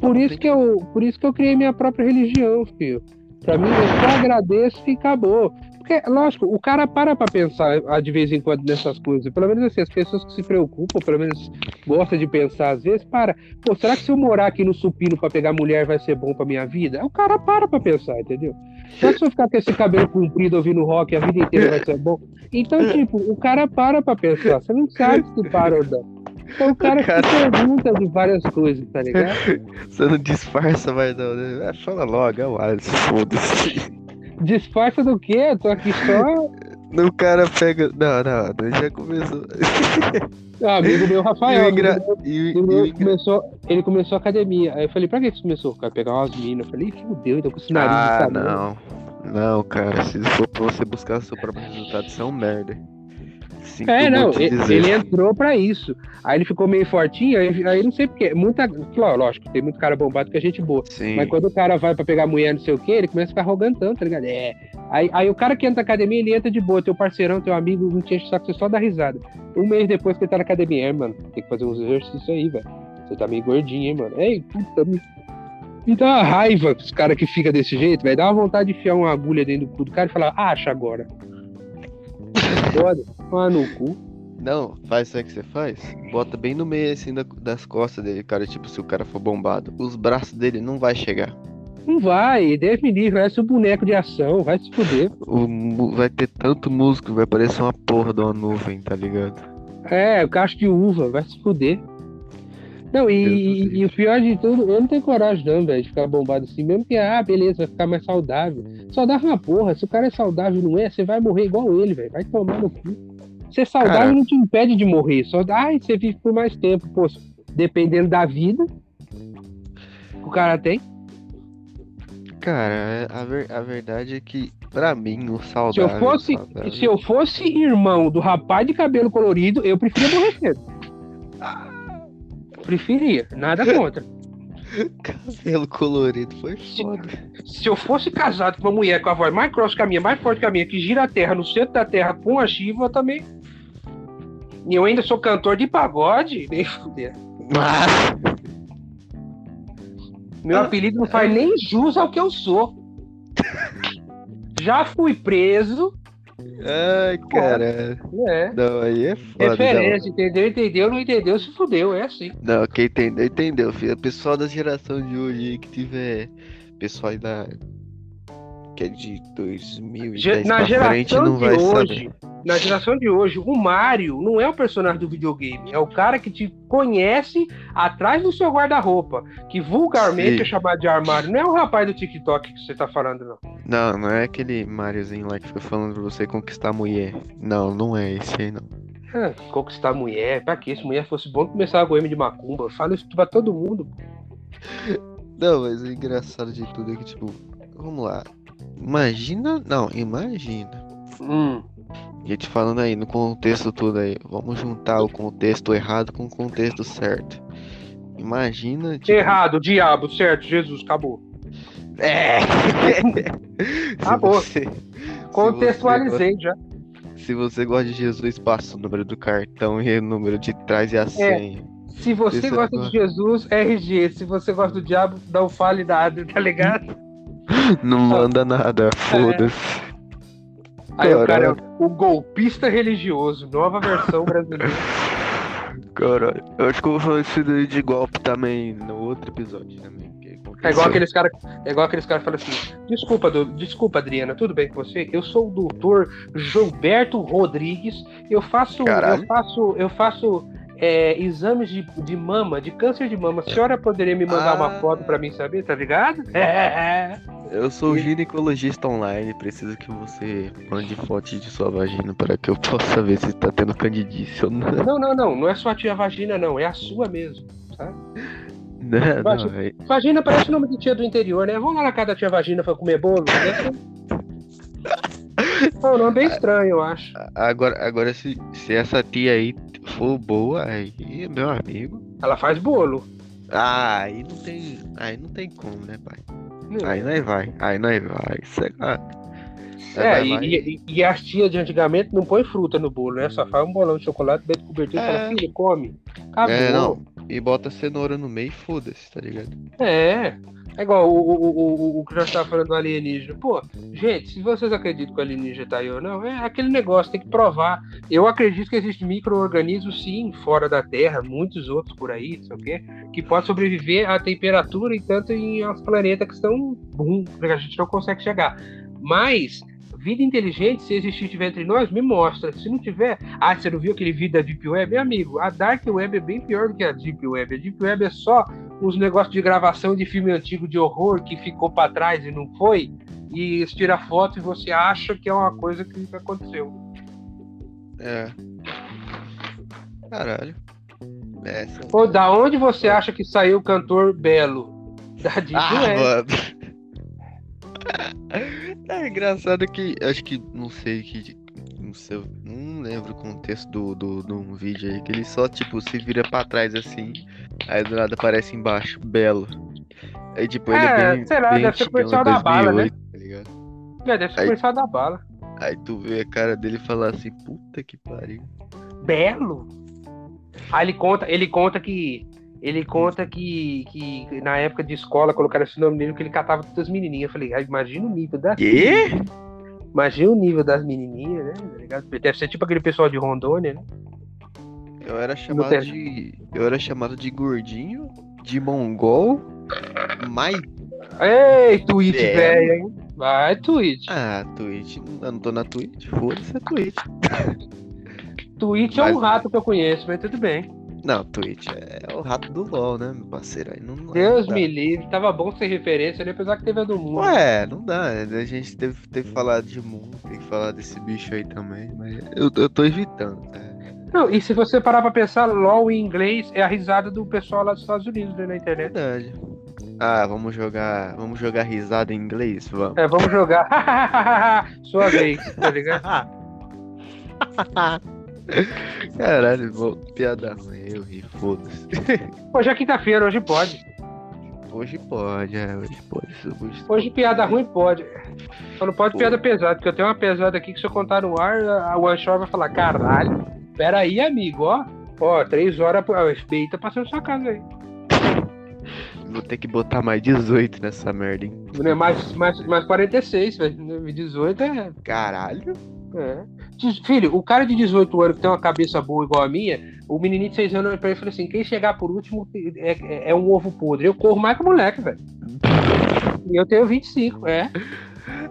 Por isso que eu, por isso que eu criei minha própria religião, filho. Pra mim, eu só agradeço e acabou. Porque, lógico, o cara para pra pensar de vez em quando nessas coisas. Pelo menos assim, as pessoas que se preocupam, pelo menos gostam de pensar às vezes, para. Pô, será que se eu morar aqui no supino pra pegar mulher vai ser bom pra minha vida? O cara para pra pensar, entendeu? Será que se eu ficar com esse cabelo comprido ouvindo rock a vida inteira vai ser bom? Então, tipo, o cara para pra pensar. Você não sabe se para ou não. Então o cara, Cara. se pergunta de várias coisas, tá ligado? Você não disfarça mais não, né? Ah, fala logo, é o Alisson, foda-se. Disfarça do quê? Eu tô aqui só O cara pega. Não, não, já começou. Ah, amigo meu, Rafael. E o amigo engra- meu, e e engra- começou, ele começou a academia. Aí eu falei, pra que você começou? Cara, pegar umas minas. Eu falei, fudeu, então com esse nariz Ah, tamanho. não. Não, cara, se for pra você buscar seu próprio resultado, você é um merda. Sinto É, não, ele, ele entrou pra isso. Aí ele ficou meio fortinho, aí, aí não sei porquê. Muita. Claro, lógico, tem muito cara bombado que é gente boa. Sim. Mas quando o cara vai pra pegar mulher, não sei o quê, ele começa a ficar arrogantão, tá ligado? É. Aí, aí o cara que entra na academia, ele entra de boa. Teu parceirão, teu amigo, não tinha saco, você só dá risada. Um mês depois que ele tá na academia, é, mano, tem que fazer uns exercícios aí, velho. Você tá meio gordinho, hein, mano? Ei, puta, me. Me dá uma raiva os caras que fica desse jeito, velho. Dá uma vontade de enfiar uma agulha dentro do cu do cara e falar, acha agora. Foda, toma no cu. Não, faz isso aí que você faz. Bota bem no meio assim da- das costas dele, cara. Tipo, se o cara for bombado. Os braços dele não vai chegar. Não vai, Deus me livre, vai ser o boneco de ação, vai se fuder. O vai ter tanto músculo, vai parecer uma porra de uma nuvem, tá ligado? É, o cacho de uva, vai se fuder. Não, e, e- o pior de tudo, eu não tenho coragem não, velho, de ficar bombado assim, mesmo que, ah, beleza, vai ficar mais saudável. Saudável é uma porra, se o cara é saudável e não é, você vai morrer igual ele, velho, vai tomar no cu. Ser saudável Cara. não te impede de morrer, só, ai, você vive por mais tempo, pô, dependendo da vida que o cara tem. Cara, a, ver- a verdade é que, pra mim, o Se saudável. eu fosse, saudável- se eu fosse irmão do rapaz de cabelo colorido, eu preferia morrer cedo. Preferia, nada contra. Cabelo colorido foi foda. Se eu fosse casado com uma mulher com a voz mais grossa que a minha, mais forte que a minha, que gira a terra no centro da terra com a chiva, eu também. E eu ainda sou cantor de pagode, nem fuder. Mas... Meu apelido não faz nem jus ao que eu sou. Já fui preso, Ai, cara. né? Não, aí é foda. Referência, entendeu? Entendeu? Não entendeu, se fudeu, é assim. Não, quem entendeu, entendeu, filho. O pessoal da geração de hoje que tiver. Pessoal aí da. Que é de 2010 Ge- Na pra frente geração não de vai hoje, saber. na geração de hoje, o Mario não é o personagem do videogame, é o cara que te conhece atrás do seu guarda-roupa, que vulgarmente Sim. é chamado de armário. Não é o rapaz do TikTok que você tá falando, não. Não, não é aquele Mariozinho lá que fica falando pra você conquistar a mulher. Não, não é esse aí não. Ah, conquistar mulher, pra que? Se mulher fosse bom, começar a goema de macumba. Fala isso pra todo mundo. Não, mas o engraçado de tudo é que, tipo, vamos lá. Imagina. Não, imagina. Hum. Gente falando aí no contexto todo aí. Vamos juntar o contexto errado com o contexto certo. Imagina. Tipo, Errado, diabo, certo, Jesus, acabou. É! Acabou. Você- Contextualizei já. Se você gosta de Jesus, passa o número do cartão e o número de trás e a senha. Se você Esse gosta é- de Jesus, RG. Se você gosta do diabo, não fale nada, tá ligado? Não manda nada, foda-se. Aí o cara é o, golpista religioso, nova versão brasileira. Caralho. Eu acho que eu vou falar isso daí de golpe também no outro episódio também. É igual aqueles caras é igual aqueles caras que falam assim: desculpa, desculpa, Adriana, tudo bem com você? Eu sou o doutor Gilberto Rodrigues. Eu faço, Caralho. eu faço, eu faço é, exames de, de mama, de câncer de mama. A senhora poderia me mandar uma Ah. foto pra mim saber, tá ligado? É. Eu sou ginecologista online, preciso que você mande fotos de sua vagina para que eu possa ver se tá tendo candidíase ou não. Não, não, não, não é sua tia vagina, não, é a sua mesmo. Não, Vagina. não, é- Vagina parece nome de tia do interior, né? Vamos lá na casa da tia vagina pra comer bolo. Né? Pô, o nome é bem estranho, eu acho. Agora, agora se, se essa tia aí for boa, aí, meu amigo. Ela faz bolo. Ah, aí não tem. Aí não tem como, né, pai? Hum. Aí nós vai, aí nós vai. Cê- É, vai, e, vai. e- e as tias de antigamente não põe fruta no bolo, né? Só faz um bolão de chocolate, bebe cobertura e É. fala, filho, come. Acabou. É, não. E bota cenoura no meio e foda-se, tá ligado? É. É igual o, o, o, o, o que nós estávamos falando do alienígena. Pô, gente, se vocês acreditam que o alienígena tá aí ou não, é aquele negócio, tem que provar. Eu acredito que existem micro-organismos, sim, fora da Terra, muitos outros por aí, sei o quê, que podem sobreviver à temperatura e tanto em aos planetas que estão bum, que a gente não consegue chegar. Mas, vida inteligente, se existir tiver entre nós, me mostra. Se não tiver, ah, você não viu aquele vídeo da Deep Web? Meu amigo, a Dark Web é bem pior do que a Deep Web. A Deep Web é só os negócios de gravação de filme antigo de horror que ficou pra trás e não foi, e tira foto e você acha que é uma coisa que aconteceu. É. Caralho. É. Pô, da onde você acha que saiu o cantor Belo? Da Disney, Ah, é. mano. É engraçado que. Acho que. Não sei que. Não sei. Não lembro o contexto do, do, de um vídeo aí. Que ele só, tipo, se vira pra trás assim. Aí do nada aparece embaixo. Belo. Aí, tipo, ele É, é bem. sei lá, bem deve ser antigão, comercial da bala, né? 2008, tá ligado? É, deve ser Aí- comercial da bala. Aí tu vê a cara dele e fala assim: Puta que pariu. Belo? Aí ele conta, ele conta que. Ele conta que, que na época de escola colocaram esse nome nele que ele catava todas as menininhas. Eu falei, ah, imagina o nível das. Quê? Imagina o nível das menininhas, né? Tá ligado? Deve ser tipo aquele pessoal de Rondônia, né? Eu era chamado de. Eu era chamado de gordinho, de mongol, mais. Ei, Twitch, velho, hein? Vai, Twitch. Ah, Twitch. Eu não tô na Twitch. Foda-se a Twitch. Twitch é um mas- rato que eu conheço, mas tudo bem. Não, Twitch é o rato do LOL, né, meu parceiro? Aí não, não Deus dá. me livre, tava bom ser referência, né? Apesar que teve a do mundo. Ué, não dá. A gente teve, teve que falar de mundo, tem que falar desse bicho aí também, mas eu, eu tô evitando, tá? Não, e se você parar pra pensar, LOL em inglês é a risada do pessoal lá dos Estados Unidos, né, na internet. Verdade. Ah, vamos jogar. Vamos jogar risada em inglês? Vamos. É, vamos jogar. Sua vez, tá ligado? Caralho, vou... piada ruim, eu ri, foda-se. Hoje é quinta-feira, hoje pode. Hoje pode, é, hoje pode. Hoje, Hoje piada ruim pode. Só não pode Pô. piada pesada, porque eu tenho uma pesada aqui que se eu contar no ar, a One Shore vai falar, caralho, pera aí, amigo, ó. Ó, três horas, o FBI tá passando sua casa aí. Vou ter que botar mais 18 nessa merda, hein? Né, Mais, mais, mais 46, velho. 18 é, Caralho. é. Filho, o cara de 18 anos que tem uma cabeça boa igual a minha, o menininho de 6 anos olha pra ele e fala assim: quem chegar por último é, é- é um ovo podre. Eu corro mais que o moleque, velho. E eu tenho 25, é.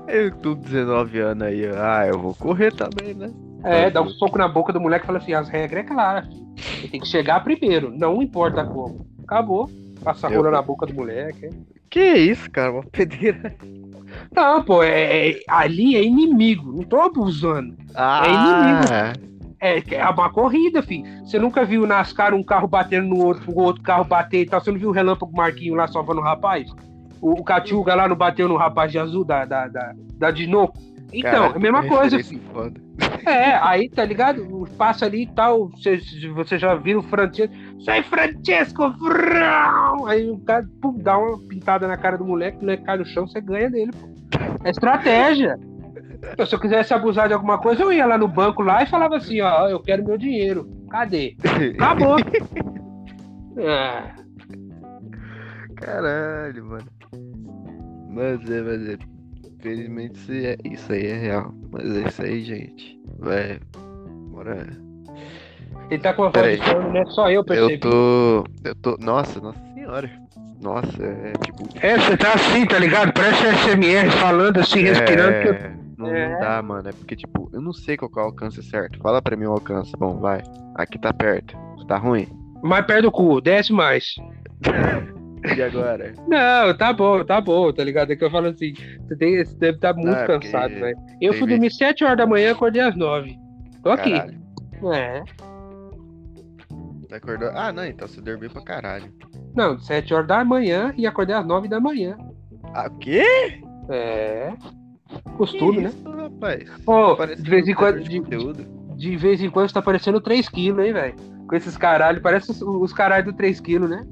Eu tô com 19 anos aí, ah, eu vou correr também, né? É, dá um soco na boca do moleque e fala assim: as regras é clara. filho. Tem que chegar primeiro, não importa como. Acabou. Passa a Eu- rola na boca do moleque. é. Que isso, cara? Uma pedreira. Não, pô, é, é- ali é inimigo, não tô abusando. Ah, É, é uma corrida, filho. Você nunca viu o NASCAR um carro batendo no outro, o outro carro bater e tal. Você não viu o Relâmpago Marquinho lá salvando o rapaz? O, o Catiuga lá não bateu no rapaz de azul da, da, da, da Dinoco? Então, Caralho, a mesma coisa. É, aí, tá ligado? Passa ali e tal. Você, você já viu o Francesco. Sai, Francesco! Aí o cara pum, dá uma pintada na cara do moleque, o moleque cai no chão, você ganha dele, pô. É estratégia. Pô, Se eu quisesse abusar de alguma coisa, eu ia lá no banco lá e falava assim, ó, eu quero meu dinheiro. Cadê? Acabou. Ah, Caralho, mano. Mas é, mas é. Infelizmente isso, é, isso aí é real. Mas é isso aí, gente. Vai. Bora. ele tá com uma voz de sono, né? Só eu percebi. Eu tô. Eu tô. Nossa, nossa senhora. Nossa, é tipo. É, você tá assim, tá ligado? Parece SMR falando assim, respirando. que eu- É, não, É. não dá, mano. É porque, tipo, eu não sei qual que é o alcance certo. Fala pra mim o alcance. Bom, vai. Aqui tá perto. Tá ruim? Mais perto do cu, desce mais. E agora? Não, tá bom, tá bom, tá ligado? É que eu falo assim, você, tem, você deve estar muito Ah, cansado, velho. Eu tem fui dormir 7 horas da manhã, acordei às 9. Tô aqui. Caralho. É. Acordou? Ah, não, então você dormiu pra caralho. Não, 7 horas da manhã e acordei às 9 da manhã. Ah, o quê? É. Costume, né? isso, rapaz? Pô, Parece de vez em quando, de, conteúdo. de vez em quando tá parecendo 3 quilos, hein, velho? Com esses caralho, parece os, os caralho do 3 quilos, né?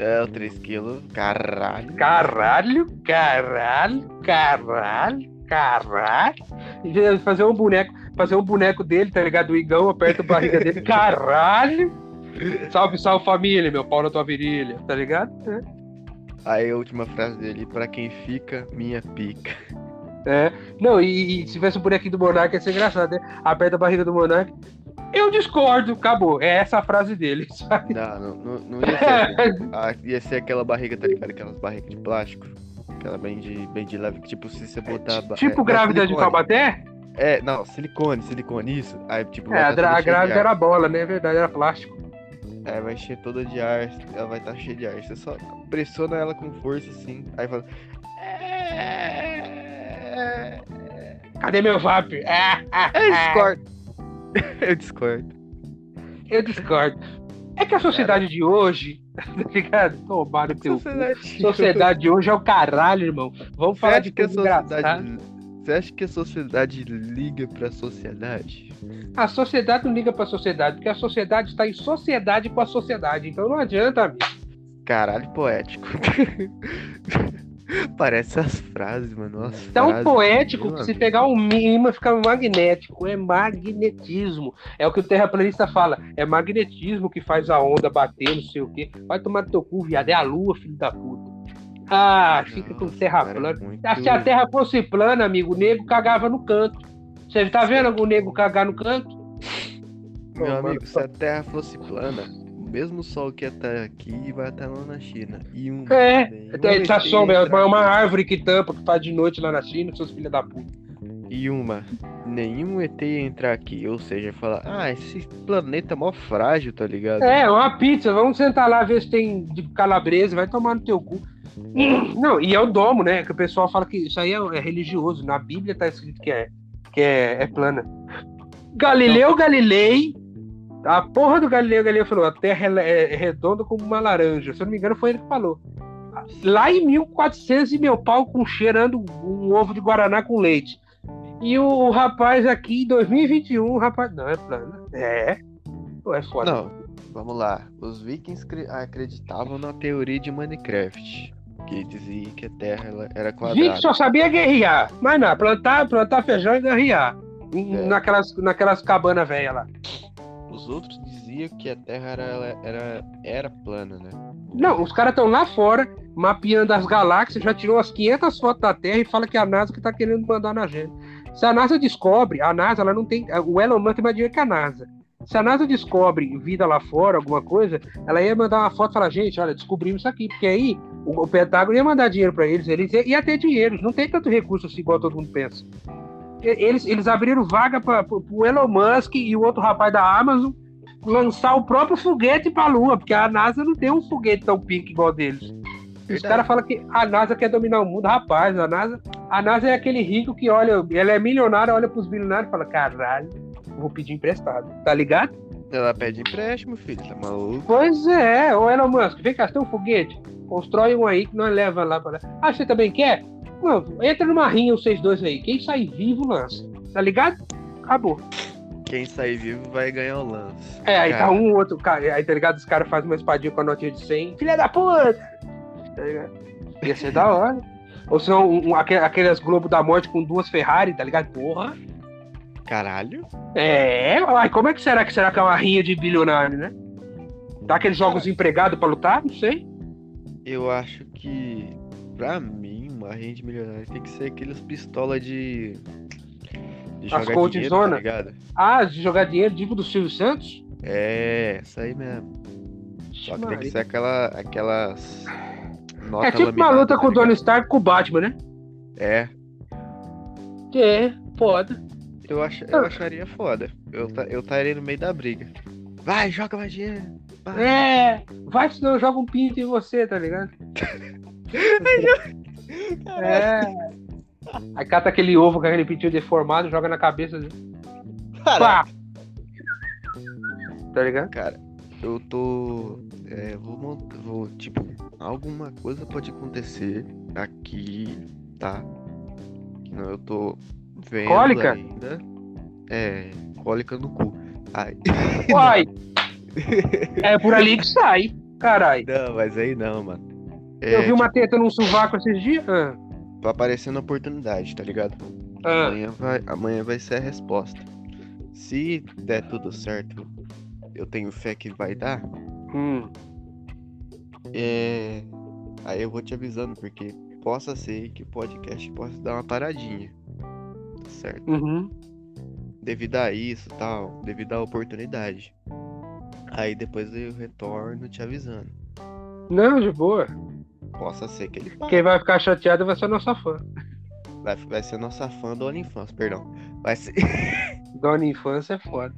É, o 3 quilos, caralho. Caralho, caralho, caralho, caralho. Fazer um boneco, fazer um boneco dele, tá ligado? O Igão aperta a barriga dele, caralho. Salve, salve família, meu pau na tua virilha, tá ligado? É. Aí a última frase dele, pra quem fica, minha pica. É. Não, e, e se tivesse um bonequinho do Monark ia ser engraçado, né? Aperta a barriga do Monark. Eu discordo, acabou. É essa a frase dele. sabe? Não, não, não, ia ser. ah, ia ser aquela barriga, tá ligado? Aquelas barrigas de plástico. Aquela bem de, bem de leve, que tipo, se você botar. ba- tipo é, não, grávida de. Taubaté? É, não, silicone, silicone, isso. Aí, tipo, É, a, tá a grávida era bola, né? É verdade, era plástico. Aí vai encher toda de ar, ela vai estar cheia de ar. Você só pressiona ela com força assim. Aí fala. "É, Cadê meu VAP? Ah, ah, É ah. Squirt. Eu discordo. Eu discordo. É que a sociedade de hoje, tá ligado? Tomado teu cu. Sociedade. Sociedade de hoje é o caralho, irmão. Vamos Você falar de que a sociedade. Você acha que a sociedade liga pra sociedade? A sociedade não liga pra sociedade, porque a sociedade está em sociedade com a sociedade. Então não adianta, amigo. Caralho, poético. Parece as frases, mano. As Tão frases, poético que se amigo. pegar um imã fica magnético. É magnetismo. É o que o terraplanista fala. É magnetismo que faz a onda bater, não sei o quê. Vai tomar no teu cu, viado. É a lua, filho da puta. Ah, fica com Nossa, terra cara, plana. muito- Se a terra fosse plana, amigo, o nego cagava no canto. Você tá vendo algum nego cagar no canto? Meu Ô, mano, amigo, se a Terra fosse plana, o mesmo sol que estar aqui vai estar lá na China. E um. É, Essa ET sombra é uma aqui. árvore que tampa, que faz de noite lá na China, seus filhos da puta. E uma. Nenhum ET ia entrar aqui. Ou seja, falar, ah, esse planeta é mó frágil, tá ligado? É, uma pizza, vamos sentar lá ver se tem de calabresa, vai tomar no teu cu. Não, e é o domo, né? Que o pessoal fala que isso aí é, é religioso. Na Bíblia tá escrito que é, que é, é plana. Galileu Galilei, a porra do Galileu Galilei falou: a Terra ela é redonda como uma laranja. Se eu não me engano, foi ele que falou. Lá em 1400 e meu pau com cheirando um ovo de guaraná com leite. E o rapaz aqui em 2021, o rapaz. Não, é plana. É. Pô, é foda. Não, vamos lá. Os vikings cre- acreditavam na teoria de Minecraft. Que dizia que a Terra era quadrada. só sabia guerrear. Mas não, plantar, plantar feijão e guerrear. É. Naquelas, naquelas cabanas velhas lá. Os outros diziam que a Terra era, era, era plana, né? Não, os caras estão lá fora, mapeando as galáxias, já tirou as 500 fotos da Terra e fala que a NASA que tá querendo mandar na gente. Se a NASA descobre, a NASA ela não tem. O Elon Musk tem mais dinheiro que a NASA. Se a NASA descobre vida lá fora, alguma coisa, ela ia mandar uma foto e falar, gente, olha, descobrimos isso aqui, porque aí o, o Pentágono ia mandar dinheiro para eles, eles ia, ia ter dinheiro, não tem tanto recurso assim igual todo mundo pensa. Eles, eles abriram vaga para o Elon Musk e o outro rapaz da Amazon lançar o próprio foguete para a Lua, porque a NASA não tem um foguete tão pique igual deles. Os caras falam que a NASA quer dominar o mundo. Rapaz, a NASA, a NASA é aquele rico que olha, ela é milionária, olha pros bilionários e fala: caralho, vou pedir emprestado. Tá ligado? Ela pede empréstimo, filho, tá maluco? Pois é, ô Elon Musk, vem cá, tem um foguete? Constrói um aí que nós leva lá para. Ah, você também quer? Mano, entra numa rinha vocês dois aí. Quem sair vivo lança. Tá ligado? Acabou. Quem sair vivo vai ganhar o lance. É, aí Cara, tá um outro cara. Aí tá ligado? Os caras fazem uma espadinha com a notinha de 100. Filha da puta! Tá ligado? Ia ser da hora. Ou senão, um, um, aque- aqueles Globo da Morte com duas Ferrari, tá ligado? Porra! Caralho? É, ai, como é que será que será que é uma rinha de bilionário, né? Dá aqueles jogos empregados pra lutar? Não sei. Eu acho que, pra mim, uma rede milionária tem que ser aqueles pistola de. de As jogar dinheiro, Zona? tá ligado? Ah, de jogar dinheiro, digo do Silvio Santos? É, essa aí mesmo. Só que tem que ser aquela, aquelas. Nota É tipo uma luta tá com o Tony? Stark com o Batman, né? É, É, foda. eu, ach, eu acharia foda. Eu estaria no meio da briga. Vai, joga mais dinheiro. É, vai senão eu jogo um pinto em você, tá ligado? é. Aí cata aquele ovo com aquele pintinho deformado, joga na cabeça dele. Pá! Tá ligado? Cara, eu tô. É, vou, vou. Tipo, alguma coisa pode acontecer aqui, tá? Não eu tô vendo Cólica? ainda. É, cólica no cu. Ai. Uai! É por ali que sai, caralho. Não, mas aí não, mano. É, Eu vi uma tipo, teta num sovaco esses dias. Ah, Tá aparecendo oportunidade, tá ligado? ah. Amanhã vai, amanhã vai ser a resposta. Se der tudo certo, eu tenho fé que vai dar. Hum. É. Aí eu vou te avisando, porque possa ser que o podcast possa dar uma paradinha. Certo? Uhum. Devido a isso tal, devido à oportunidade. Aí depois eu retorno te avisando. Não, de boa. Possa ser que ele. Quem vai ficar chateado vai ser a nossa fã. Vai, vai ser nossa fã do OnlyFans, perdão. Vai ser. Dona Infância é foda.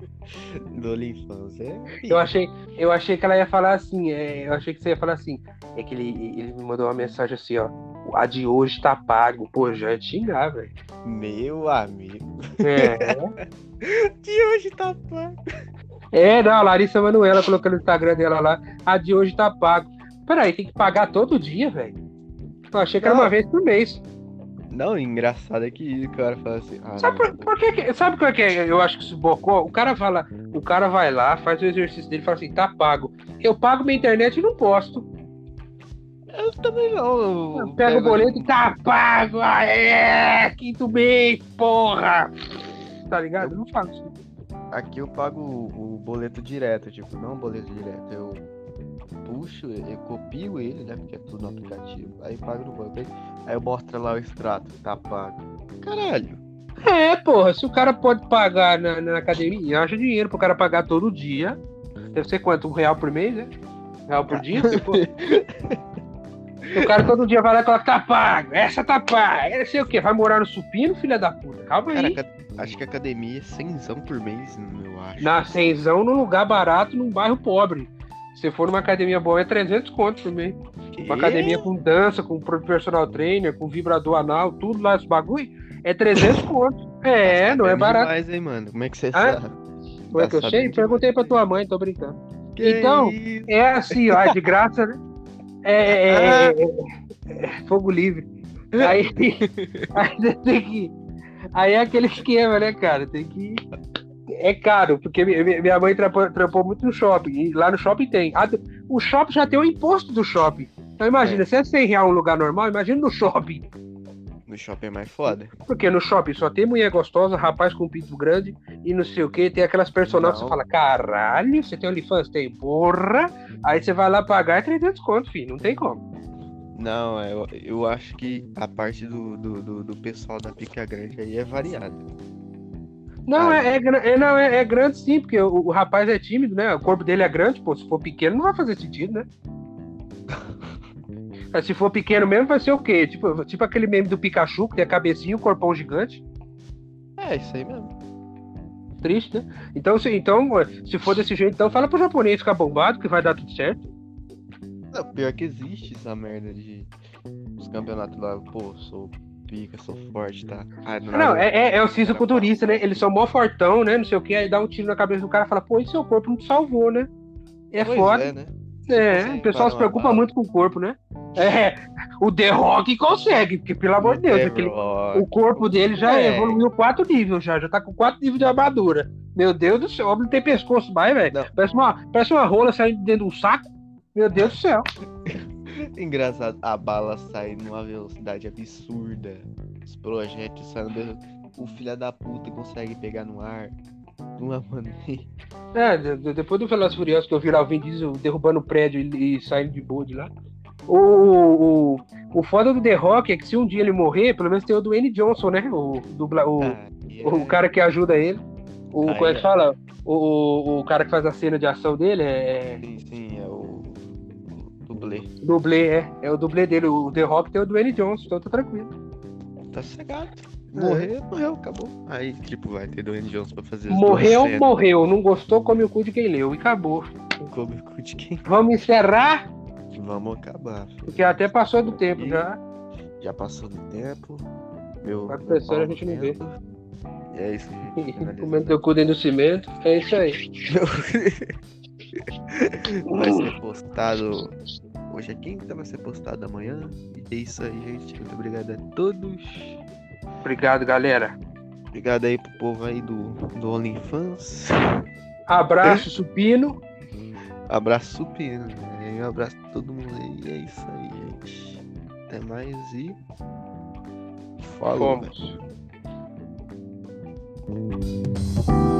do OnlyFans. É. Eu achei, eu achei que ela ia falar assim, é, eu achei que você ia falar assim. É que ele, ele me mandou uma mensagem assim, ó. A de hoje tá pago. Pô, já ia te xingar, velho. Meu amigo. É. De hoje tá pago. É, não, a Larissa Manuela colocou no Instagram dela lá. A de hoje tá pago. Peraí, tem que pagar todo dia, velho. Eu achei que era Não. uma vez por mês. Não, engraçado é que o cara fala assim. Ah, Sabe por, por que, sabe qual é que é? eu acho que se bocou? O cara fala, o cara vai lá, faz o exercício dele e fala assim, tá pago. Eu pago minha internet e não posto. Eu também não. eu Pega o pego- boleto e tá pago. É, quinto mês, porra. Tá ligado? Eu não faço isso. Aqui eu pago o, o boleto direto, tipo, não o boleto direto. Eu puxo, eu copio ele, né? Porque é tudo no aplicativo. Aí pago no banco. Aí, eu mostro lá o extrato, tá pago. Caralho. É, porra, se o cara pode pagar na, na academia, acha dinheiro pro cara pagar todo dia. Deve ser quanto? Um real por mês, né? Um real por dia? For. o cara todo dia vai lá e coloca, tá pago, essa tá paga, sei o quê. Vai morar no supino, filha da puta. Calma aí. Acho que academia é 100 por mês, eu acho. Na cenzão, num lugar barato, num bairro pobre. Se for numa academia boa, é 300 contos por mês. Uma academia com dança, com personal trainer, com vibrador anal, tudo lá, esse bagulho, é 300 contos. É, não é barato. Demais, hein, mano? Como é que você Ah, sabe? Como é que eu Tá sei? Perguntei pra tua mãe, tô brincando. Que Então, isso? É assim, ó, é de graça, né? É, é- é- é- é fogo livre. Aí, aí você tem que. Aí é aquele esquema, né, cara? Tem que. É caro, porque mi- mi- minha mãe trampou, trampou muito no shopping. E lá no shopping tem. O shopping já tem o imposto do shopping. Então imagina, É. se é 100 reais um lugar normal, imagina no shopping. No shopping é mais foda. Porque no shopping só tem mulher gostosa, rapaz com pinto grande e não sei o que. Tem aquelas personagens que você fala, caralho, você tem OnlyFans? Tem, porra. Aí você vai lá pagar é 300 conto, filho. Não tem como. Não, é, eu, eu acho que a parte do, do, do, do pessoal da pica grande aí é variada. Não, Ah. é, é, é, não é, é grande sim, porque o, o rapaz é tímido, né? O corpo dele é grande, pô. Se for pequeno, não vai fazer sentido, né? Mas se for pequeno mesmo, vai ser o quê? Tipo, tipo aquele meme do Pikachu, que tem a cabecinha e o corpão gigante. É, isso aí mesmo. Triste, né? Então, se, então, se for desse jeito, então fala pro japonês ficar bombado, que vai dar tudo certo. Não, pior que existe essa merda de os campeonatos lá, pô, sou pica, sou forte, tá? Ah, Não, nada- é, é, é o fisiculturista, né? Eles são mó fortão, né? Não sei o que, aí dá um tiro na cabeça do cara e fala, pô, e seu corpo não te salvou, né? É Pois foda. é, né? É, consegue o pessoal parar se preocupa bala. muito com o corpo, né? É, o The Rock consegue, porque pelo amor de Deus, aquele, o corpo dele já É. evoluiu quatro níveis, já, já tá com quatro níveis de armadura. Meu Deus do céu, o homem não tem pescoço mais, velho. Não. Parece uma, parece uma rola saindo de dentro de um saco. Meu Deus do céu. Engraçado, a bala sai numa velocidade absurda. Os projéteis saem do... O filho da puta consegue pegar no ar. De uma maneira. É, de- de- depois do Velozes e Furiosos que eu vi lá o Vin Diesel derrubando o prédio e, e saindo de boa de lá. O, o, o foda do The Rock é que se um dia ele morrer, pelo menos tem o Dwayne Johnson, né? O, dubla, o, Aí o é- cara que ajuda ele. O, Aí como é que fala? O, o, o cara que faz a cena de ação dele é. Sim, sim, é o. o dublê. Dublê, é. É o dublê dele. O The Rock tem o Dwayne Johnson, então tá tranquilo. Tá cegado. É. Morreu, morreu, acabou. Aí, tipo, vai ter Dwayne Johnson pra fazer Morreu, morreu. Não gostou, come o cu de quem leu. E acabou. Come o cu de quem? Vamos encerrar, Vamos acabar. filho. porque até passou do tempo E- já. Já passou do tempo. Meu. Crescendo, meu a gente não vê. E é isso. Comendo teu cu dentro do cimento. É isso aí. vai ser postado. Hoje é quinta, vai ser postado amanhã. E é isso aí, gente. Muito obrigado a todos. Obrigado, galera. Obrigado aí pro povo aí do, do OnlyFans. Abraço, supino. Abraço supino. Né? Um abraço pra todo mundo aí. E é isso aí, gente. Até mais e. Falou. Fomos. velho.